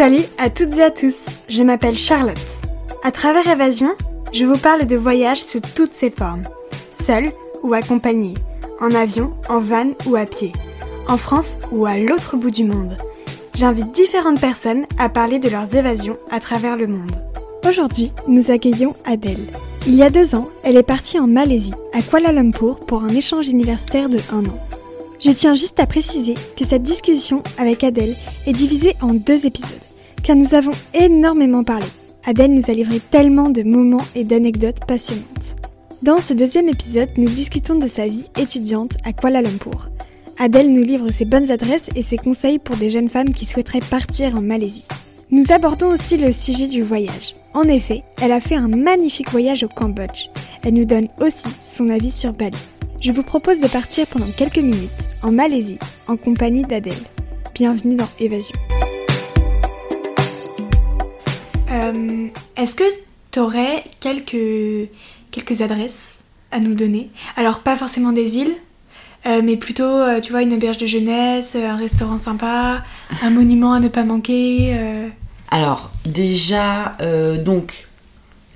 Salut à toutes et à tous, je m'appelle Charlotte. À travers Évasion, je vous parle de voyages sous toutes ses formes, seul ou accompagné, en avion, en van ou à pied, en France ou à l'autre bout du monde. J'invite différentes personnes à parler de leurs évasions à travers le monde. Aujourd'hui, nous accueillons Adèle. Il y a deux ans, elle est partie en Malaisie, à Kuala Lumpur, pour un échange universitaire de un an. Je tiens juste à préciser que cette discussion avec Adèle est divisée en deux épisodes, car nous avons énormément parlé. Adèle nous a livré tellement de moments et d'anecdotes passionnantes. Dans ce deuxième épisode, nous discutons de sa vie étudiante à Kuala Lumpur. Adèle nous livre ses bonnes adresses et ses conseils pour des jeunes femmes qui souhaiteraient partir en Malaisie. Nous abordons aussi le sujet du voyage. En effet, elle a fait un magnifique voyage au Cambodge. Elle nous donne aussi son avis sur Bali. Je vous propose de partir pendant quelques minutes en Malaisie en compagnie d'Adèle. Bienvenue dans Évasion. Euh, Est-ce que tu aurais quelques, quelques adresses à nous donner? Alors pas forcément des îles, euh, mais plutôt, euh, tu vois, une auberge de jeunesse, un restaurant sympa, un monument à ne pas manquer. Alors, déjà, donc,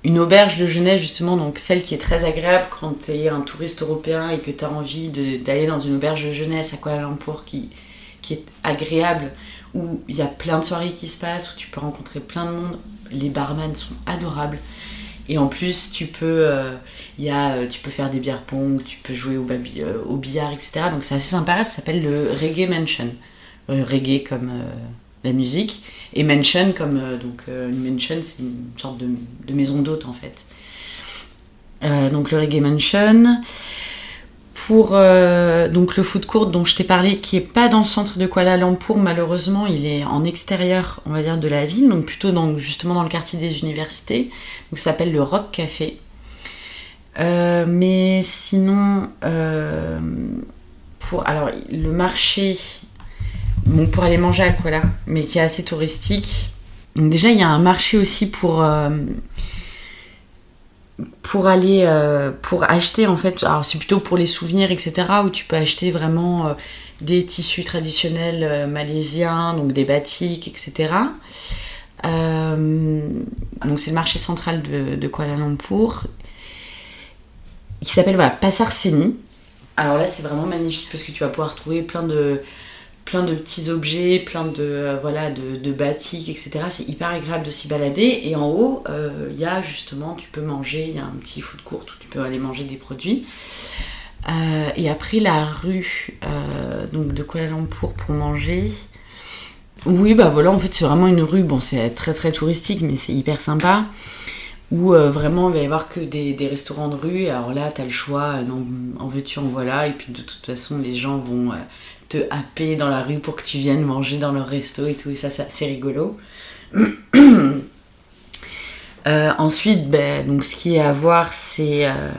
une auberge de jeunesse, justement, donc celle qui est très agréable quand tu es un touriste européen et que tu as envie d'aller dans une auberge de jeunesse à Kuala Lumpur qui, qui est agréable, où il y a plein de soirées qui se passent, où tu peux rencontrer plein de monde. Les barman sont adorables. Et en plus, tu peux, euh, euh, tu peux faire des bières pong, tu peux jouer au, euh, au billard, etc. Donc c'est assez sympa, ça s'appelle le Reggae Mansion. Reggae comme la musique, et mansion comme donc une mansion c'est une sorte de, de maison d'hôte en fait. Donc le reggae mansion. Pour euh, donc le food court dont je t'ai parlé, qui est pas dans le centre de Kuala Lumpur, malheureusement, il est en extérieur, on va dire, de la ville, donc plutôt dans, justement dans le quartier des universités. Donc ça s'appelle le Rock Café. Euh, mais sinon, euh, pour alors le marché pour aller manger à Kuala, mais qui est assez touristique. Déjà, il y a un marché aussi pour, pour aller, euh, pour acheter en fait, alors c'est plutôt pour les souvenirs, etc., où tu peux acheter vraiment euh, des tissus traditionnels euh, malaisiens, donc des batiks, etc. Donc c'est le marché central de, de Kuala Lumpur, qui s'appelle voilà, Pasar Seni. Alors là, c'est vraiment magnifique parce que tu vas pouvoir trouver plein de, plein de petits objets, plein de, euh, voilà, de, de etc. C'est hyper agréable de s'y balader. Et en haut, euh, il y a justement, tu peux manger, il y a un petit food court où tu peux aller manger des produits. Euh, et après, la rue euh, de Kuala Lumpur pour manger. Oui, bah voilà, en fait, c'est vraiment une rue, bon, c'est très très touristique, mais c'est hyper sympa où euh, vraiment il va y avoir que des, restaurants de rue. Alors là, tu as le choix, euh, non, en veux-tu, en voilà. Et puis de toute façon, les gens vont euh, te happer dans la rue pour que tu viennes manger dans leur resto et tout. Et ça, c'est rigolo. Euh, ensuite, ben, donc, ce qui est à voir, c'est. euh,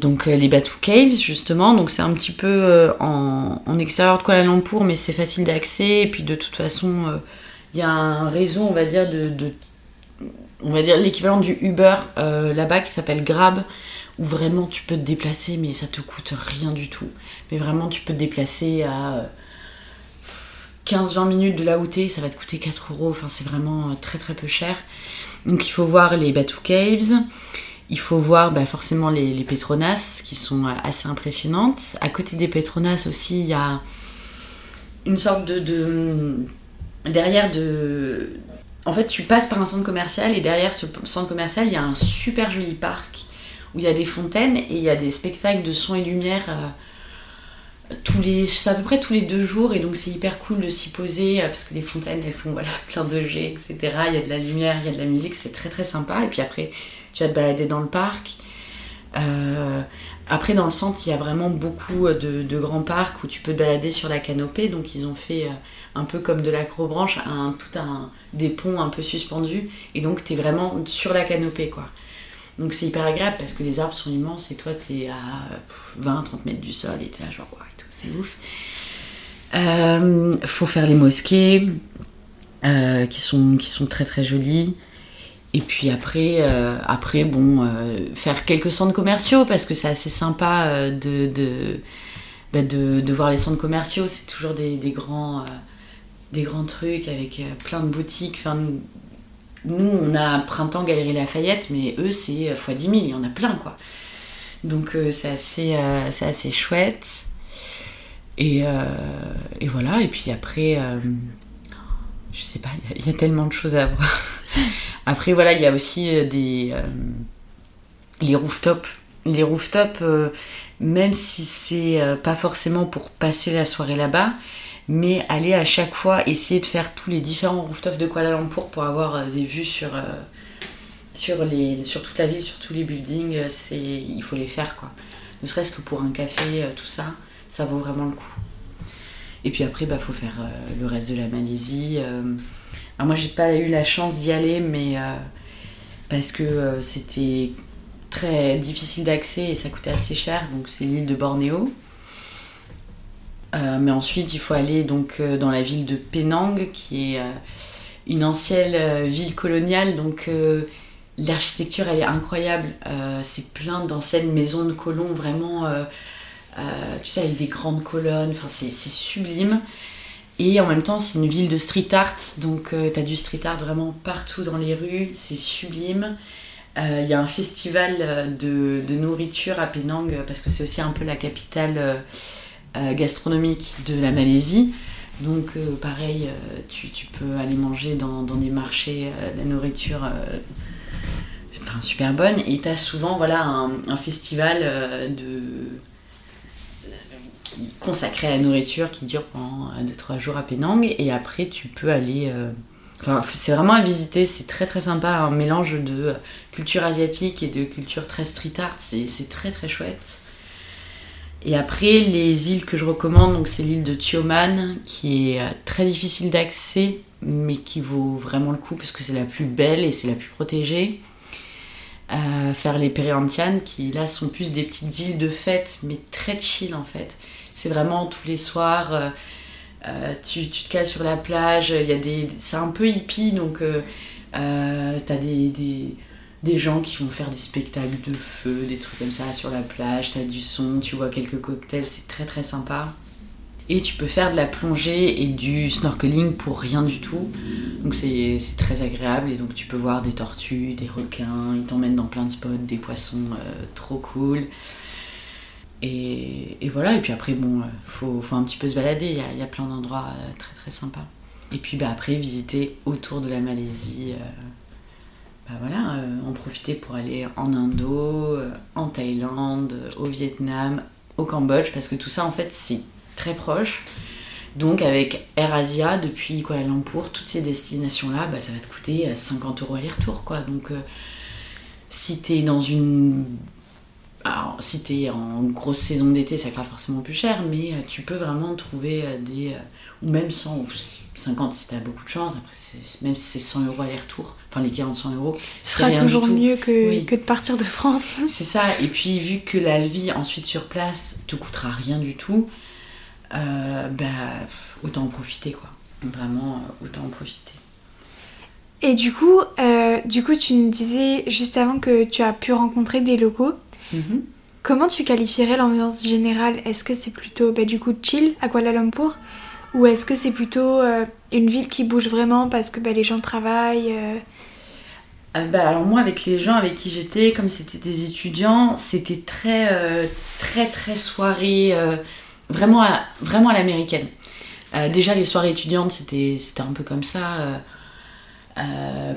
donc euh, les Batu Caves justement, donc c'est un petit peu en, en extérieur de Kuala Lumpur, mais c'est facile d'accès. Et puis de toute façon, il y a un réseau, on va dire, de, on va dire l'équivalent du Uber là-bas qui s'appelle Grab, où vraiment tu peux te déplacer, mais ça te coûte rien du tout. Mais vraiment, tu peux te déplacer à euh, 15-20 minutes de là où t'es, ça va te coûter 4 euros. Enfin, c'est vraiment euh, très très peu cher. Donc il faut voir les Batu Caves. Il faut voir bah, forcément les, Petronas qui sont euh, assez impressionnantes. À côté des Petronas aussi, il y a une sorte de- derrière de en fait tu passes par un centre commercial et derrière ce centre commercial il y a un super joli parc où il y a des fontaines et il y a des spectacles de son et lumière euh, tous les à peu près tous les deux jours et donc c'est hyper cool de s'y poser euh, parce que les fontaines elles font voilà plein de jets etc il y a de la lumière il y a de la musique c'est très très sympa et puis après tu vas te balader dans le parc Euh, après, dans le centre, il y a vraiment beaucoup de, grands parcs où tu peux te balader sur la canopée. Donc, ils ont fait un peu comme de l'acrobranche, un, tout un, des ponts un peu suspendus. Et donc, tu es vraiment sur la canopée, quoi. Donc, c'est hyper agréable parce que les arbres sont immenses et toi, tu es à 20-30 mètres du sol et tu es là, genre, ouais, c'est ouf. Euh, faut faire les mosquées euh, qui, sont, très très jolies. Et puis après, euh, bon, faire quelques centres commerciaux parce que c'est assez sympa de, bah, de, de voir les centres commerciaux. C'est toujours des, grands, trucs avec plein de boutiques. Nous, on a Printemps Galerie Lafayette, mais eux, c'est x 10 000, il y en a plein, quoi. Donc c'est assez, c'est assez chouette. Et, et, voilà, et puis après, je sais pas, il y, a tellement de choses à voir. Après, voilà, il y a aussi euh, des. Euh, les rooftops. Les rooftops, euh, même si c'est pas forcément pour passer la soirée là-bas, mais aller à chaque fois essayer de faire tous les différents rooftops de Kuala Lumpur pour avoir des vues sur, sur, toute la ville, sur tous les buildings, c'est, il faut les faire quoi. Ne serait-ce que pour un café, tout ça, ça vaut vraiment le coup. Et puis après, il bah, faut faire le reste de la Malaisie. Alors moi j'ai pas eu la chance d'y aller, mais euh, parce que euh, c'était très difficile d'accès et ça coûtait assez cher, donc c'est l'île de Bornéo. Euh, mais ensuite il faut aller donc dans la ville de Penang, qui est une ancienne ville coloniale, donc l'architecture elle est incroyable. c'est plein d'anciennes maisons de colons, vraiment, tu sais, avec des grandes colonnes, enfin c'est sublime. Et en même temps, c'est une ville de street art, donc euh, tu as du street art vraiment partout dans les rues, c'est sublime. Euh, il y a un festival euh, de, nourriture à Penang, parce que c'est aussi un peu la capitale gastronomique de la Malaisie. Donc pareil, tu, peux aller manger dans, des marchés la nourriture super bonne. Et tu as souvent voilà, un festival de consacré à la nourriture qui dure pendant 2-3 jours à Penang. Et après, tu peux aller. Euh, enfin, c'est vraiment à visiter, c'est très très sympa, un mélange de culture asiatique et de culture très street art, c'est très très chouette. Et après, les îles que je recommande, donc c'est l'île de Tioman, qui est euh, très difficile d'accès, mais qui vaut vraiment le coup parce que c'est la plus belle et c'est la plus protégée. Euh, faire les Periantian, qui là sont plus des petites îles de fête, mais très chill en fait. C'est vraiment tous les soirs, euh, tu, te cales sur la plage, il y a des, c'est un peu hippie, donc euh, t'as des, des, des, gens qui vont faire des spectacles de feu, des trucs comme ça sur la plage, t'as du son, tu vois quelques cocktails, c'est très très sympa. Et tu peux faire de la plongée et du snorkeling pour rien du tout. Donc c'est très agréable et donc tu peux voir des tortues, des requins, ils t'emmènent dans plein de spots, des poissons trop cool. Et, voilà, et puis après, bon, euh, faut, faut un petit peu se balader, il y a, plein d'endroits euh, très très sympas. Et puis bah, après, visiter autour de la Malaisie, euh, bah voilà, en profiter pour aller en Indo, en Thaïlande, au Vietnam, au Cambodge, parce que tout ça en fait c'est très proche. Donc avec AirAsia depuis Kuala Lumpur, toutes ces destinations-là, bah, ça va te coûter 50 euros aller-retour quoi. Donc si tu es dans une alors, si t'es en grosse saison d'été, ça coûte forcément plus cher, mais euh, tu peux vraiment trouver euh, des. Euh, ou même 100 ou 50 si t'as beaucoup de chance. Après, même si c'est 100 euros aller-retour, enfin les 40-100 euros. Ce sera toujours mieux que, que de partir de France. C'est ça, et puis vu que la vie ensuite sur place te coûtera rien du tout, bah autant en profiter quoi. Vraiment, autant en profiter. Et du coup, du coup, tu nous disais juste avant que tu as pu rencontrer des locaux. Mhm. Comment tu qualifierais l'ambiance générale? Est-ce que c'est plutôt bah, du coup chill à Kuala Lumpur? Ou est-ce que c'est plutôt euh, une ville qui bouge vraiment parce que bah, les gens travaillent euh? Euh, bah, alors moi avec les gens avec qui j'étais, comme c'était des étudiants, c'était très très très soirée, vraiment à, vraiment à l'américaine. déjà les soirées étudiantes c'était un peu comme ça.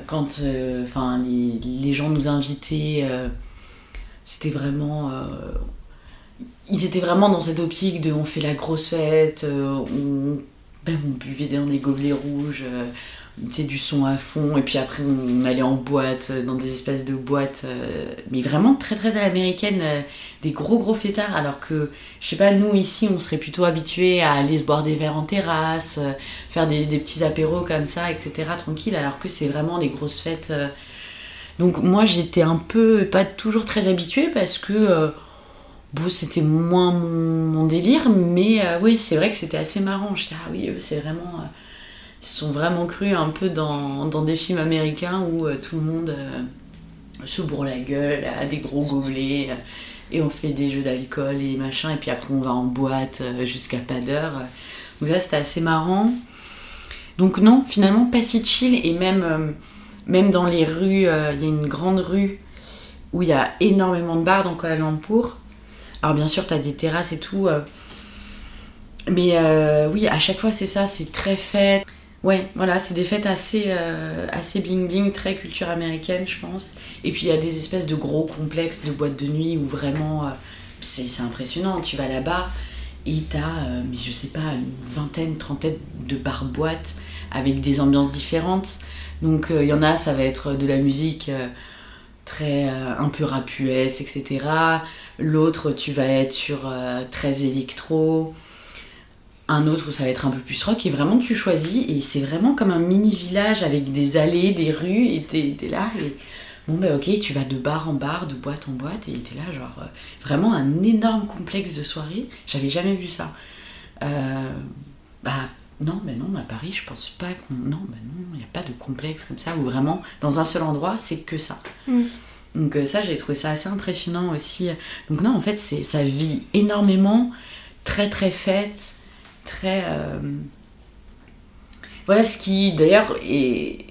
quand les, les, gens nous invitaient c'était vraiment. Ils étaient vraiment dans cette optique de on fait la grosse fête, euh, on, ben, buvait dans des gobelets rouges, euh, du son à fond, et puis après on allait en boîte, dans des espèces de boîtes, mais vraiment très très à des gros gros fêtards, alors que, je sais pas, nous ici on serait plutôt habitués à aller se boire des verres en terrasse, faire des, petits apéros comme ça, etc., tranquille, alors que c'est vraiment des grosses fêtes donc moi j'étais un peu, pas toujours très habituée parce que euh, bon, c'était moins mon, délire, mais euh, oui c'est vrai que c'était assez marrant. Je dis ah oui c'est vraiment, euh, ils sont vraiment crus un peu dans, des films américains où tout le monde se bourre la gueule, a des gros gobelets et on fait des jeux d'alcool et machin et puis après on va en boîte jusqu'à pas d'heure. Donc ça c'était assez marrant. Donc non, finalement pas si chill et même, même dans les rues, il y a une grande rue où il y a énormément de bars dans Kuala Lumpur. Alors bien sûr, tu as des terrasses et tout. mais oui, à chaque fois c'est ça, c'est très fête. Ouais, voilà, c'est des fêtes assez, euh, assez bling bling, très culture américaine, je pense. Et puis il y a des espèces de gros complexes de boîtes de nuit où vraiment euh, c'est impressionnant. Tu vas là-bas et t'as, euh, mais je sais pas, une vingtaine, trentaine de bars-boîtes avec des ambiances différentes. Donc il y en a, ça va être de la musique très un peu rap etc. L'autre, tu vas être sur très électro. Un autre ça va être un peu plus rock. Et vraiment tu choisis. Et c'est vraiment comme un mini village avec des allées, des rues. Et t'es là et bon ben ok tu vas de bar en bar, de boîte en boîte. Et t'es là genre euh, vraiment un énorme complexe de soirée, j'avais jamais vu ça. Euh, bah non mais non à Paris je pense pas qu'on non ben non il n'y a pas de complexe comme ça. Où vraiment dans un seul endroit c'est que ça. Mm. Donc euh, ça j'ai trouvé ça assez impressionnant aussi. Donc non en fait c'est ça vit énormément, très très fête très. Euh, voilà ce qui d'ailleurs est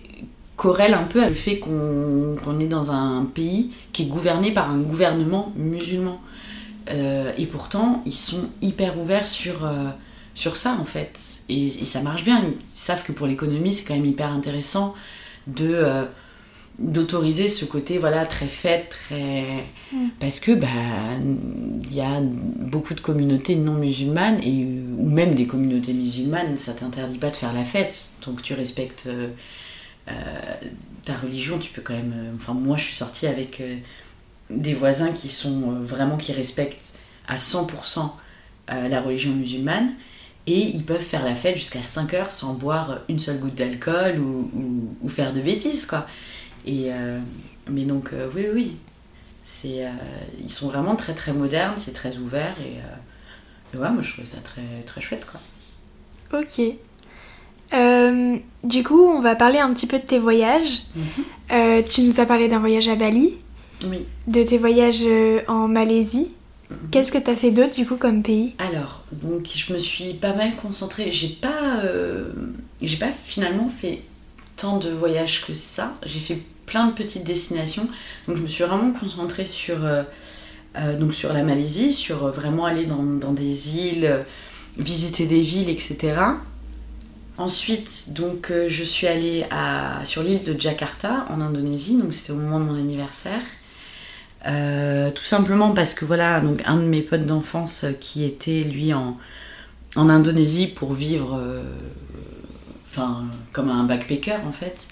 corrèle un peu avec le fait qu'on est dans un pays qui est gouverné par un gouvernement musulman. Euh, et pourtant, ils sont hyper ouverts sur, sur ça en fait. Et, ça marche bien. Ils savent que pour l'économie, c'est quand même hyper intéressant de d'autoriser ce côté voilà très fête très mm. parce que bah il y a beaucoup de communautés non musulmanes et ou même des communautés musulmanes ça t'interdit pas de faire la fête donc tu respectes euh, euh, ta religion tu peux quand même euh, enfin moi je suis sortie avec des voisins qui sont vraiment qui respectent à 100% la religion musulmane et ils peuvent faire la fête jusqu'à 5 heures sans boire une seule goutte d'alcool ou, ou, faire de bêtises quoi et, euh, mais donc, euh, oui, oui, c'est, euh, ils sont vraiment très très modernes, c'est très ouvert et, ouais, moi je trouve ça très, très chouette quoi. Ok. du coup, on va parler un petit peu de tes voyages. Mhm. tu nous as parlé d'un voyage à Bali. Oui. De tes voyages en Malaisie. Mhm. Qu'est-ce que tu as fait d'autre du coup comme pays? Alors, donc je me suis pas mal concentrée. J'ai pas, j'ai pas finalement fait tant de voyages que ça. J'ai fait plein de petites destinations. Donc je me suis vraiment concentrée sur, euh, euh, la Malaisie, sur euh, vraiment aller dans, des îles, visiter des villes, etc. Ensuite, je suis allée sur l'île de Jakarta, en Indonésie, donc c'était au moment de mon anniversaire. tout simplement parce que voilà, donc un de mes potes d'enfance qui était lui en, Indonésie pour vivre, comme un backpacker en fait,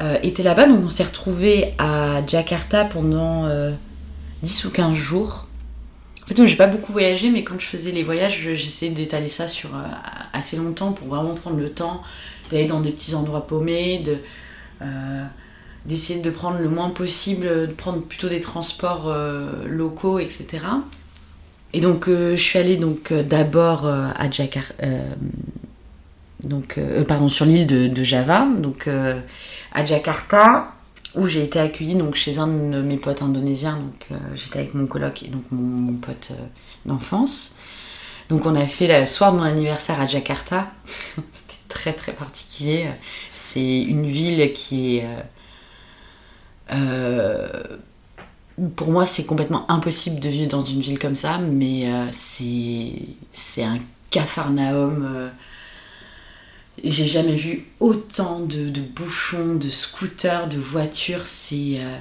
euh, était là-bas. Donc on s'est retrouvé à Jakarta pendant 10 euh, ou 15 jours. En fait, j'ai pas beaucoup voyagé, mais quand je faisais les voyages, j'essayais d'étaler ça sur euh, assez longtemps pour vraiment prendre le temps d'aller dans des petits endroits paumés, de, d'essayer de prendre le moins possible, de prendre plutôt des transports locaux, etc. Et donc, je suis allée donc d'abord à Jakarta, donc, pardon, sur l'île de, Java, donc à Jakarta, où j'ai été accueillie donc, chez un de mes potes indonésiens. Donc, euh, j'étais avec mon coloc et donc mon, pote euh, d'enfance. Donc, on a fait le soir de mon anniversaire à Jakarta. C'était très très particulier. C'est une ville qui est. Euh, pour moi, c'est complètement impossible de vivre dans une ville comme ça, mais c'est un cafarnaum j'ai jamais vu autant de, bouchons, de scooters, de voitures. C'est euh,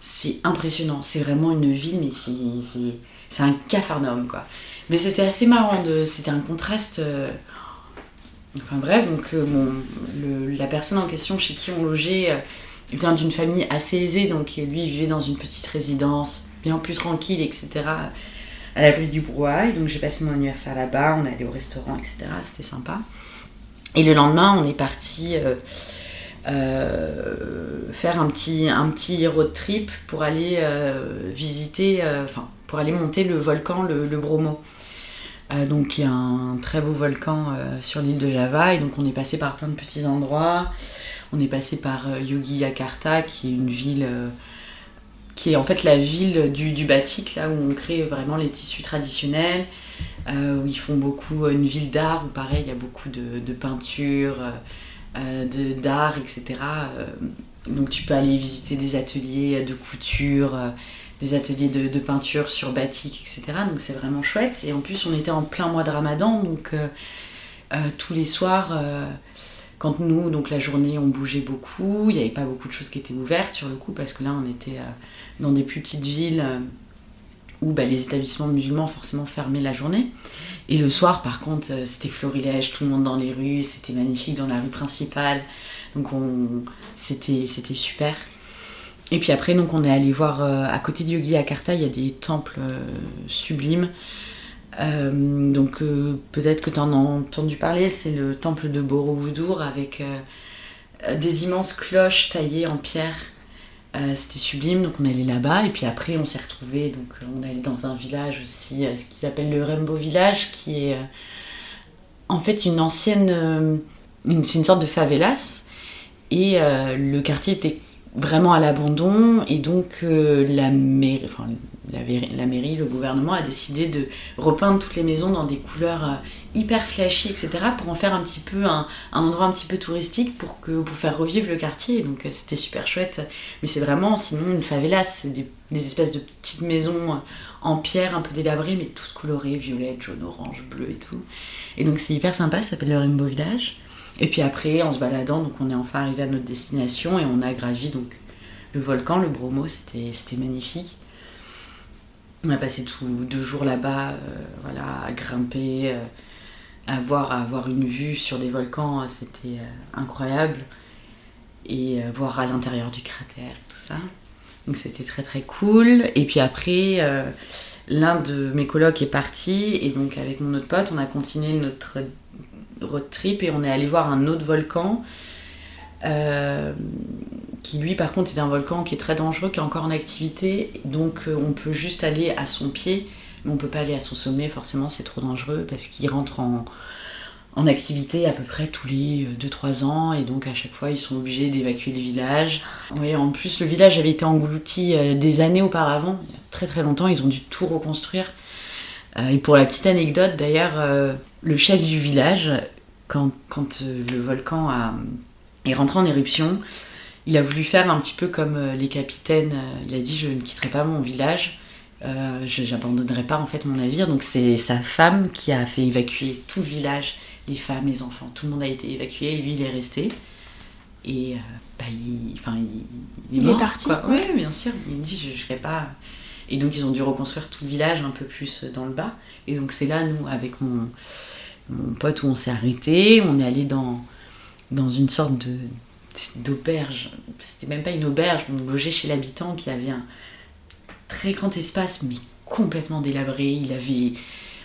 c'est impressionnant. C'est vraiment une ville, mais c'est un cafarnaum, quoi. Mais c'était assez marrant. C'était un contraste. Euh, enfin bref, donc euh, la personne en question chez qui on logeait vient d'une famille assez aisée, donc lui vivait dans une petite résidence, bien plus tranquille, etc. À l'abri du brouhaha. Et donc j'ai passé mon anniversaire là-bas, on allé au restaurant, etc. C'était sympa. Et le lendemain, on est parti euh, euh, faire un petit, un petit road trip pour aller euh, visiter, enfin, pour aller monter le volcan, le, Bromo. donc il y a un très beau volcan sur l'île de Java et donc on est passé par plein de petits endroits. On est passé par Yogyakarta qui est une ville qui est en fait la ville du, du batik là où on crée vraiment les tissus traditionnels. où ils font beaucoup une ville d'art, où pareil, il y a beaucoup de, de peinture, d'art, etc. donc tu peux aller visiter des ateliers de couture des ateliers de, peinture sur batik, etc. Donc c'est vraiment chouette. Et en plus, on était en plein mois de ramadan, donc euh, euh, tous les soirs, euh, quand nous, donc la journée, on bougeait beaucoup, il n'y avait pas beaucoup de choses qui étaient ouvertes sur le coup, parce que là, on était dans des plus petites villes où bah, les établissements musulmans forcément fermaient la journée. Et le soir, par contre, c'était florilège, tout le monde dans les rues, c'était magnifique dans la rue principale. Donc c'était super. Et puis après, donc, on est allé voir euh, à côté de Yogi Karta, il y a des temples euh, sublimes. Euh, donc peut-être que tu en as entendu parler, c'est le temple de Borobudur avec des immenses cloches taillées en pierre. C'était sublime, donc on allé là-bas et puis après on s'est retrouvé donc on allé dans un village aussi, ce qu'ils appellent le Rainbow Village, qui est en fait une ancienne, c'est une sorte de favelas et le quartier était vraiment à l'abandon et donc euh, la, mairie, enfin, la, mairie, le gouvernement a décidé de repeindre toutes les maisons dans des couleurs euh, hyper flashy, etc. pour en faire un petit peu un, endroit un petit peu touristique pour, que, pour faire revivre le quartier. Donc euh, c'était super chouette. Mais c'est vraiment sinon une favela, c'est des, espèces de petites maisons en pierre un peu délabrées mais toutes colorées, violettes, jaune, orange, bleu et tout. Et donc c'est hyper sympa, ça s'appelle le Rainbow Village. Et puis après, en se baladant, donc on est enfin arrivé à notre destination et on a gravi donc le volcan, le Bromo, c'était magnifique. On a passé tout deux jours là-bas, euh, voilà, à grimper, euh, à, voir, avoir une vue sur des volcans, c'était euh, incroyable. Et voir à l'intérieur du cratère, tout ça. Donc c'était très très cool. Et puis après, l'un de mes colocs est parti et donc avec mon autre pote, on a continué notre road trip et on est allé voir un autre volcan euh, qui lui par contre est un volcan qui est très dangereux, qui est encore en activité, donc euh, on peut juste aller à son pied, mais on peut pas aller à son sommet, forcément c'est trop dangereux parce qu'il rentre en, en, activité à peu près tous les 2-3 euh, ans, et donc à chaque fois ils sont obligés d'évacuer le village. Oui, en plus le village avait été englouti des années auparavant, il y a très très longtemps, ils ont dû tout reconstruire. Et pour la petite anecdote d'ailleurs, le chef du village quand, euh, le volcan est rentré en éruption, il a voulu faire un petit peu comme euh, les capitaines. Euh, il a dit Je ne quitterai pas mon village, je n'abandonnerai pas en fait mon navire. Donc c'est sa femme qui a fait évacuer tout le village, les femmes, les enfants. Tout le monde a été évacué et lui il est resté. Et bah, il, enfin, il, est, parti. Oui, bien sûr. Il dit Je ne serai pas. Et donc ils ont dû reconstruire tout le village un peu plus dans le bas. Et donc c'est là, nous, avec mon mon pote où on s'est arrêté. On est allé dans, une sorte de d'auberge. C'était même pas une auberge, on logeait chez l'habitant qui avait un très grand espace, mais complètement délabré. Il avait.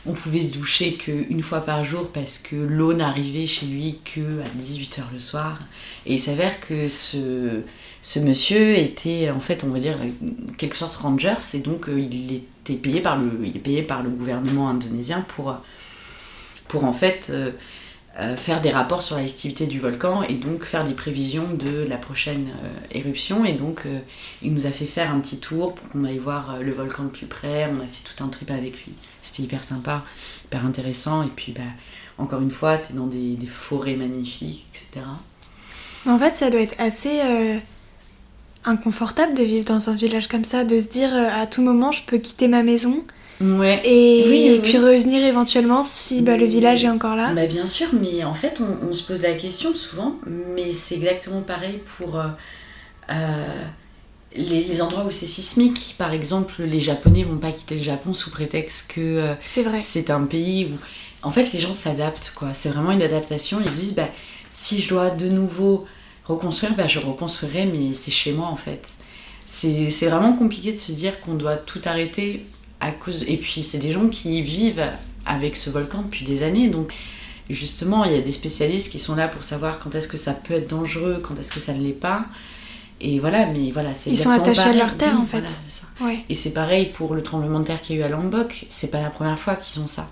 On pouvait se doucher qu'une fois par jour parce que l'eau n'arrivait chez lui que à 18h le soir. Et il s'avère que ce, monsieur était en fait, on va dire, quelque sorte rangers et donc euh, il était il est payé par le gouvernement indonésien pour pour en fait euh, euh, faire des rapports sur l'activité du volcan et donc faire des prévisions de la prochaine euh, éruption. Et donc il nous a fait faire un petit tour pour qu'on aille voir le volcan de plus près. On a fait tout un trip avec lui. C'était hyper sympa, hyper intéressant. Et puis bah, encore une fois, tu es dans des, forêts magnifiques, etc. En fait, ça doit être assez inconfortable de vivre dans un village comme ça, de se dire à tout moment je peux quitter ma maison Ouais. Et, puis revenir éventuellement si bah, le village est encore là. Bah, bien sûr, mais en fait, on, se pose la question souvent, mais c'est exactement pareil pour euh, euh, les, endroits où c'est sismique. Par exemple, les Japonais vont pas quitter le Japon sous prétexte que euh, c'est un pays où. En fait, les gens s'adaptent, quoi. C'est vraiment une adaptation. Ils disent, bah, si je dois de nouveau reconstruire, bah, je reconstruirai, mais c'est chez moi, en fait. C'est vraiment compliqué de se dire qu'on doit tout arrêter cause... Et puis, c'est des gens qui vivent avec ce volcan depuis des années. Donc, justement, il y a des spécialistes qui sont là pour savoir quand est-ce que ça peut être dangereux, quand est-ce que ça ne l'est pas. Et voilà, mais voilà, c'est Ils sont attachés à leur terre, en fait. Et c'est pareil pour le tremblement de terre qu'il y a eu à Lombok. C'est pas la première fois qu'ils ont ça.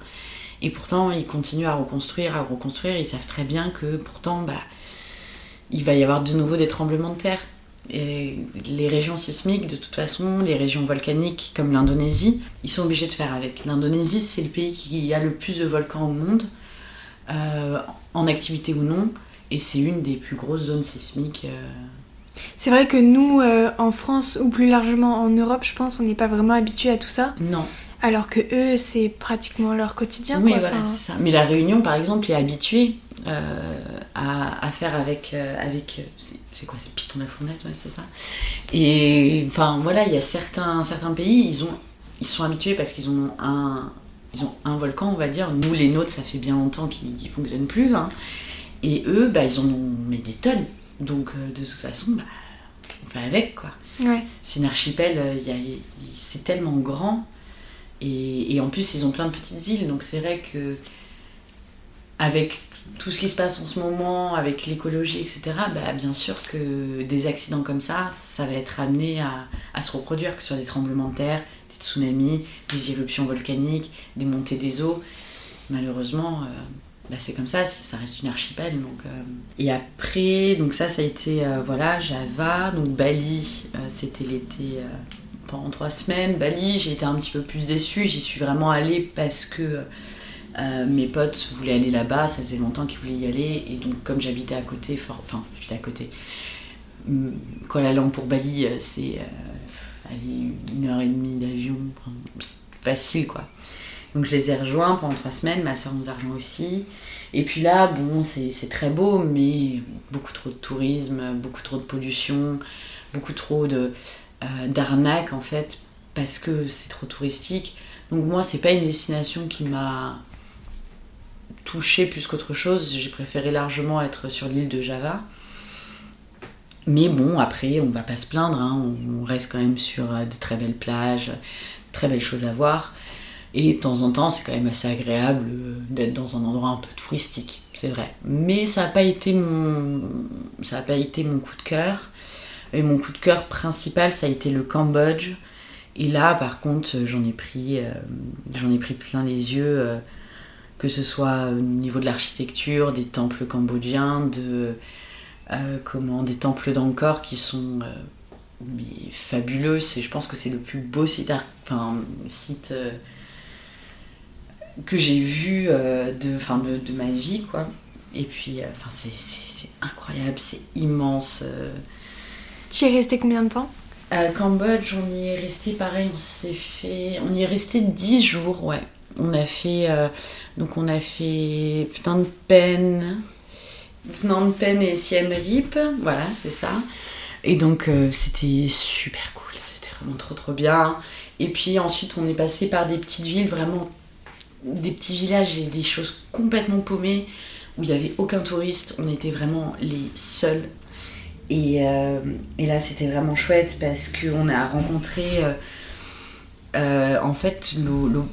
Et pourtant, ils continuent à reconstruire, à reconstruire. Ils savent très bien que pourtant, bah, il va y avoir de nouveau des tremblements de terre. Et les régions sismiques, de toute façon, les régions volcaniques comme l'Indonésie, ils sont obligés de faire avec. L'Indonésie, c'est le pays qui a le plus de volcans au monde, euh, en activité ou non, et c'est une des plus grosses zones sismiques. euh. C'est vrai que nous, euh, en France ou plus largement en Europe, je pense, on n'est pas vraiment habitué à tout ça. Non, Alors que eux, c'est pratiquement leur quotidien. oui, quoi. voilà, Enfin, c'est ça. Mais la Réunion, par exemple, est habituée à, à faire avec. avec c'est- quoi C'est Piston la Fournaise, ouais, c'est ça. Et enfin, voilà, il y a certains, certains pays, ils, ont, ils sont habitués parce qu'ils ont un. Ils ont un volcan, on va dire. Nous, les nôtres, ça fait bien longtemps qu'ils ne fonctionnent plus. hein. Et eux, bah, ils en ont mais des tonnes. Donc, euh, de toute façon, bah, on fait avec, quoi. ouais. C'est une archipel, euh, c'est tellement grand. Et, et en plus, ils ont plein de petites îles. Donc c'est vrai que avec tout ce qui se passe en ce moment, avec l'écologie, etc., bah, bien sûr que des accidents comme ça, ça va être amené à, se reproduire, que ce soit des tremblements de terre, des tsunamis, des éruptions volcaniques, des montées des eaux. Malheureusement, euh, bah, c'est comme ça, ça reste une archipel. Donc, euh. Et après, donc ça, ça a été euh, voilà, Java, donc Bali, c'était l'été pendant trois semaines. Bali, j'ai été un petit peu plus déçue, j'y suis vraiment allée parce que euh, mes potes voulaient aller là-bas, ça faisait longtemps qu'ils voulaient y aller, et donc comme j'habitais à côté, fort- enfin, j'habitais à côté, hum, Kuala Lumpur Bali, euh, c'est euh, une heure et demie d'avion, enfin, facile quoi. Donc je les ai rejoints pendant trois semaines, ma soeur nous a rejoints aussi. Et puis là, bon, c'est très beau, mais beaucoup trop de tourisme, beaucoup trop de pollution, beaucoup trop de en fait, parce que c'est trop touristique. Donc moi, c'est pas une destination qui m'a touchée plus qu'autre chose. J'ai préféré largement être sur l'île de Java. Mais bon, après, on va pas se plaindre, hein. on, reste quand même sur euh, de très belles plages, très belles choses à voir. Et de temps en temps, c'est quand même assez agréable euh, d'être dans un endroit un peu touristique, c'est vrai. Mais ça n'a pas été mon, ça a pas été mon coup de cœur. Et mon coup de cœur principal, ça a été le Cambodge. Et là, par contre, j'en ai pris, euh, j'en ai pris plein les yeux, que ce soit au niveau de l'architecture, des temples cambodgiens, de euh, comment, des temples d'Angkor qui sont euh, mais fabuleux. C'est, je pense que c'est le plus beau site, enfin, site euh, que j'ai vu de, enfin, de, de ma vie, quoi. Et puis, enfin, c'est, incroyable, c'est immense. euh. T'y es resté combien de temps? À Cambodge, on y est resté pareil, on s'est fait. On y est resté 10 jours, ouais. On a fait. euh, donc, on a fait Phnom Penh, Phnom Penh et Siem Reap, voilà, c'est ça. Et donc, euh, c'était super cool, c'était vraiment trop trop bien. Et puis ensuite, on est passé par des petites villes, vraiment des petits villages et des choses complètement paumées où il n'y avait aucun touriste. On était vraiment les seuls. Et, euh, là, c'était vraiment chouette parce qu'on a rencontré en fait le- le-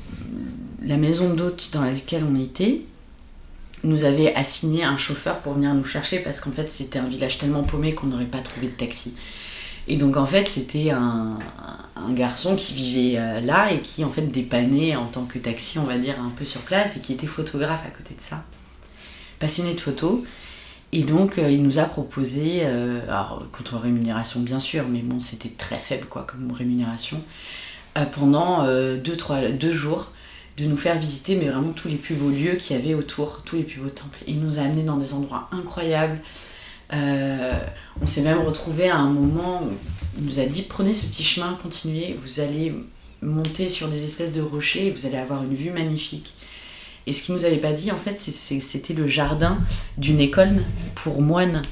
la maison d'hôte dans laquelle on était nous avait assigné un chauffeur pour venir nous chercher parce qu'en fait c'était un village tellement paumé qu'on n'aurait pas trouvé de taxi. Et donc en fait c'était un, garçon qui vivait euh, là et qui en fait dépannait en tant que taxi on va dire un peu sur place et qui était photographe à côté de ça. Passionné de photos. Et donc euh, il nous a proposé, euh, alors contre rémunération bien sûr, mais bon c'était très faible quoi comme rémunération, pendant deux jours de nous faire visiter mais vraiment tous les plus beaux lieux qu'il y avait autour, tous les plus beaux temples. Il nous a amenés dans des endroits incroyables. Euh, on s'est même retrouvé à un moment où il nous a dit prenez ce petit chemin, continuez, vous allez monter sur des espèces de rochers et vous allez avoir une vue magnifique. Et ce qu'il nous avait pas dit en fait, c'était le jardin d'une école pour moines.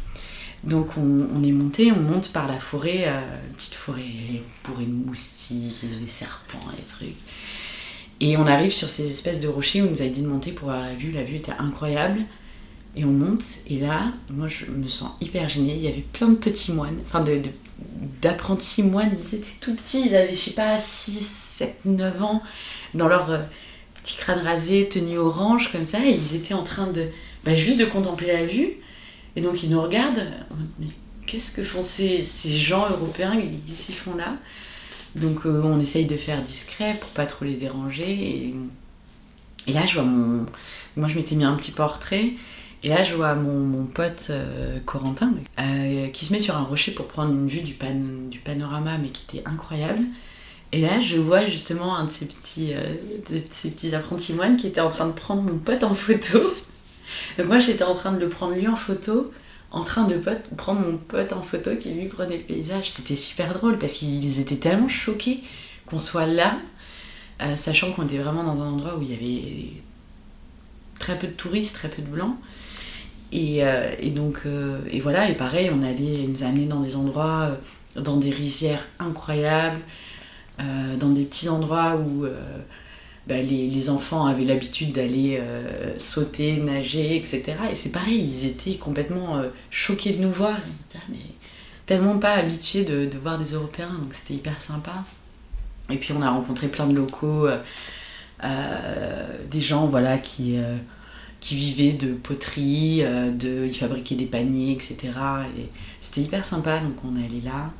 Donc on, on est monté, on monte par la forêt, euh, une petite forêt bourrée de moustiques, des serpents, des trucs. Et on arrive sur ces espèces de rochers où on nous avait dit de monter pour voir la vue. La vue était incroyable. Et on monte, et là, moi je me sens hyper gênée. Il y avait plein de petits moines, enfin d'apprentis moines. Ils étaient tout petits, ils avaient, je sais pas, 6, 7, 9 ans, dans leur euh, petit crâne rasé, tenue orange, comme ça. Et ils étaient en train de, bah, juste de contempler la vue. Et donc ils nous regardent. Mais qu'est-ce que font ces, ces gens européens qui s'y font là? Donc euh, on essaye de faire discret pour pas trop les déranger. Et, là, je vois mon. Moi, je m'étais mis un petit portrait. Et là, je vois mon, pote euh, Corentin euh, qui se met sur un rocher pour prendre une vue du, panorama, mais qui était incroyable. Et là, je vois justement un de ces petits, de apprentis moines qui était en train de prendre mon pote en photo. Donc moi, j'étais en train de le prendre lui en photo, en train de prendre mon pote en photo qui lui prenait le paysage. C'était super drôle parce qu'ils étaient tellement choqués qu'on soit là, sachant qu'on était vraiment dans un endroit où il y avait très peu de touristes, très peu de blancs. Et, euh, et, donc, euh, et voilà, et pareil, on allait, nous a amenés dans des endroits, euh, dans des rizières incroyables, dans des petits endroits où bah, les, enfants avaient l'habitude d'aller sauter, nager, etc. Et c'est pareil, ils étaient complètement choqués de nous voir. Ah, tellement pas habitués de, voir des Européens, donc c'était hyper sympa. Et puis on a rencontré plein de locaux, des gens voilà, qui qui vivait de poterie, euh, de, il fabriquait des paniers, etc. Et c'était hyper sympa, donc on est allé là.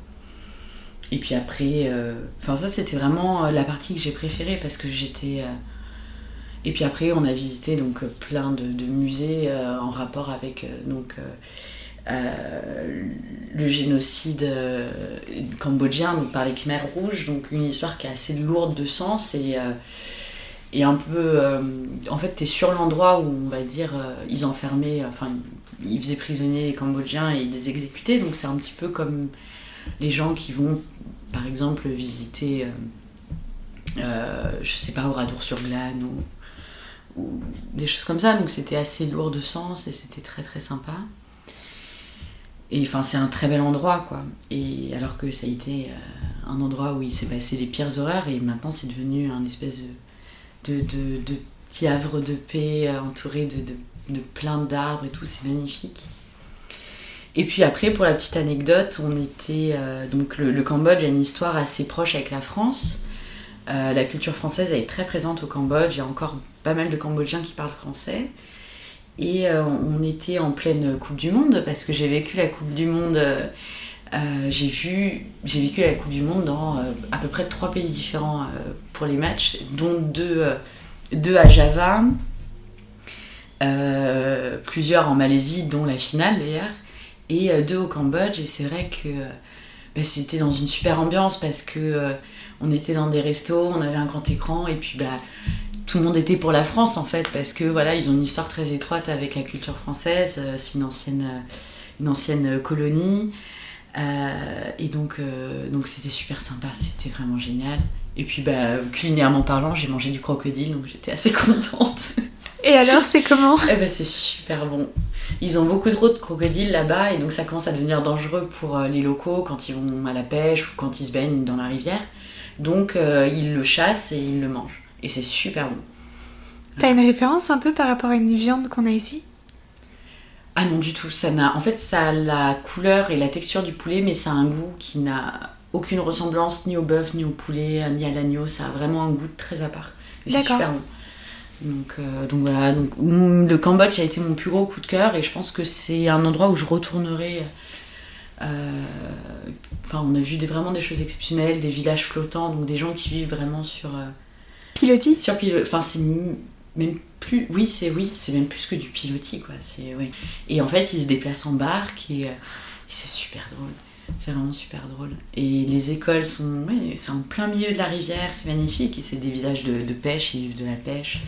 Et puis après, euh, enfin ça c'était vraiment euh, la partie que j'ai préférée parce que j'étais. Et puis après, on a visité donc plein de, musées en rapport avec donc le génocide cambodgien donc par les Khmers rouges, donc une histoire qui est assez lourde de sens et et un peu. Euh, en fait, tu es sur l'endroit où, on va dire, euh, ils enfermaient, enfin, ils faisaient prisonniers les Cambodgiens et ils les exécutaient. Donc, c'est un petit peu comme les gens qui vont, par exemple, visiter, euh, je sais pas, Oradour-sur-Glane ou, ou, des choses comme ça. Donc, c'était assez lourd de sens et c'était très très sympa. Et enfin, c'est un très bel endroit, quoi. Et alors que ça a été un endroit où il s'est passé les pires horreurs et maintenant c'est devenu un espèce de petits havres de paix euh, entourés de, de, plein d'arbres et tout, c'est magnifique. Et puis après, pour la petite anecdote, on était. Euh, donc le, Cambodge a une histoire assez proche avec la France. Euh, la culture française est très présente au Cambodge. Il y a encore pas mal de Cambodgiens qui parlent français. Et on était en pleine Coupe du Monde parce que j'ai vécu la Coupe du Monde. j'ai vu, j'ai vécu la Coupe du Monde dans à peu près trois pays différents pour les matchs, dont deux, euh, deux à Java, euh, plusieurs en Malaisie, dont la finale d'ailleurs, et euh, deux au Cambodge. Et c'est vrai que bah, c'était dans une super ambiance parce que on était dans des restos, on avait un grand écran, et puis bah, tout le monde était pour la France en fait, parce que voilà, ils ont une histoire très étroite avec la culture française, c'est une ancienne, une ancienne colonie. et donc, donc c'était super sympa, c'était vraiment génial. Et puis, bah, culinairement parlant, j'ai mangé du crocodile, donc j'étais assez contente. Et alors, c'est comment? Eh ben, c'est super bon. Ils ont beaucoup trop de crocodiles là-bas, et donc ça commence à devenir dangereux pour euh, les locaux quand ils vont à la pêche ou quand ils se baignent dans la rivière. Donc, euh, ils le chassent et ils le mangent. Et c'est super bon. T'as une référence un peu par rapport à une viande qu'on a ici? Ah non, du tout. Ça n'a. En fait, ça a la couleur et la texture du poulet, mais ça a un goût qui n'a aucune ressemblance ni au bœuf, ni au poulet, ni à l'agneau. Ça a vraiment un goût très à part. C'est super bon. Donc, euh, donc voilà, donc, mm, le Cambodge a été mon plus gros coup de cœur et je pense que c'est un endroit où je retournerai. Euh, enfin, on a vu des, vraiment des choses exceptionnelles, des villages flottants, donc des gens qui vivent vraiment sur. Euh, pilotis Sur pilotis. Enfin, c'est même plus. Oui, c'est oui, c'est même plus que du pilotis, quoi. C'est ouais. Et en fait, ils se déplacent en barque et c'est super drôle. C'est vraiment super drôle. Et les écoles sont. Ouais, c'est en plein milieu de la rivière, c'est magnifique. C'est des villages de, pêche, ils vivent de la pêche.